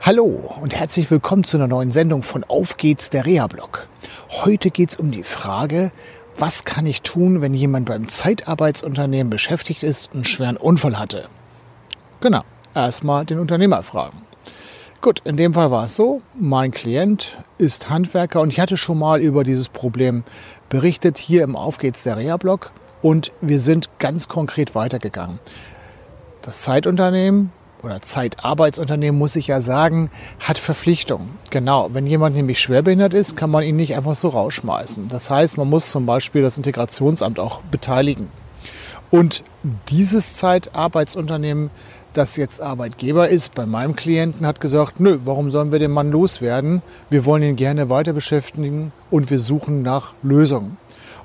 Hallo und herzlich willkommen zu einer neuen Sendung von Auf geht's, der Reha-Blog. Heute geht's um die Frage, was kann ich tun, wenn jemand beim Zeitarbeitsunternehmen beschäftigt ist und einen schweren Unfall hatte? Genau, erstmal den Unternehmer fragen. Gut, in dem Fall war es so, mein Klient ist Handwerker und ich hatte schon mal über dieses Problem berichtet hier im Auf geht's, der Reha-Blog und wir sind ganz konkret weitergegangen. Das Zeitunternehmen oder Zeitarbeitsunternehmen, muss ich ja sagen, hat Verpflichtungen. Genau, wenn jemand nämlich schwerbehindert ist, kann man ihn nicht einfach so rausschmeißen. Das heißt, man muss zum Beispiel das Integrationsamt auch beteiligen. Und dieses Zeitarbeitsunternehmen, das jetzt Arbeitgeber ist, bei meinem Klienten hat gesagt, nö, warum sollen wir den Mann loswerden? Wir wollen ihn gerne weiter beschäftigen und wir suchen nach Lösungen.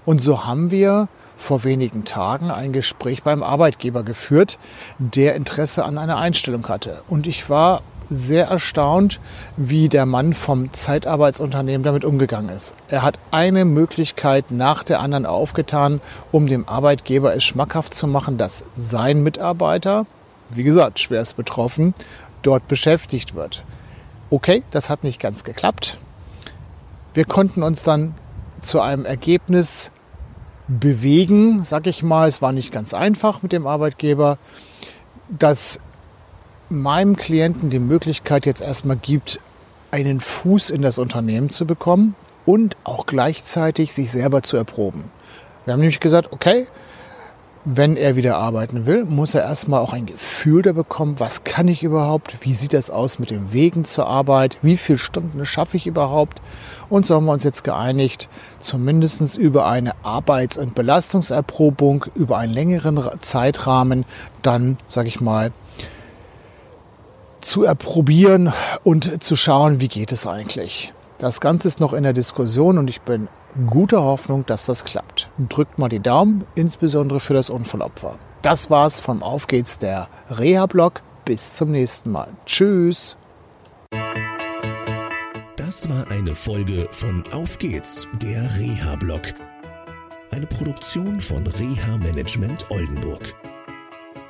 Und so haben wir vor wenigen Tagen ein Gespräch beim Arbeitgeber geführt, der Interesse an einer Einstellung hatte. Und ich war sehr erstaunt, wie der Mann vom Zeitarbeitsunternehmen damit umgegangen ist. Er hat eine Möglichkeit nach der anderen aufgetan, um dem Arbeitgeber es schmackhaft zu machen, dass sein Mitarbeiter, wie gesagt, schwerst betroffen, dort beschäftigt wird. Okay, das hat nicht ganz geklappt. Wir konnten uns dann zu einem Ergebnis bewegen, sag ich mal. Es war nicht ganz einfach mit dem Arbeitgeber, dass meinem Klienten die Möglichkeit jetzt erstmal gibt, einen Fuß in das Unternehmen zu bekommen und auch gleichzeitig sich selber zu erproben. Wir haben nämlich gesagt, okay, wenn er wieder arbeiten will, muss er erstmal auch ein Gefühl da bekommen, was kann ich überhaupt, wie sieht das aus mit den Wegen zur Arbeit, wie viele Stunden schaffe ich überhaupt. Und so haben wir uns jetzt geeinigt, zumindest über eine Arbeits- und Belastungserprobung über einen längeren Zeitrahmen dann, sage ich mal, zu erprobieren und zu schauen, wie geht es eigentlich. Das Ganze ist noch in der Diskussion und ich bin guter Hoffnung, dass das klappt. Drückt mal die Daumen, insbesondere für das Unfallopfer. Das war's vom Auf geht's der Reha-Blog. Bis zum nächsten Mal. Tschüss. Das war eine Folge von Auf geht's, der Reha-Blog. Eine Produktion von Reha Management Oldenburg.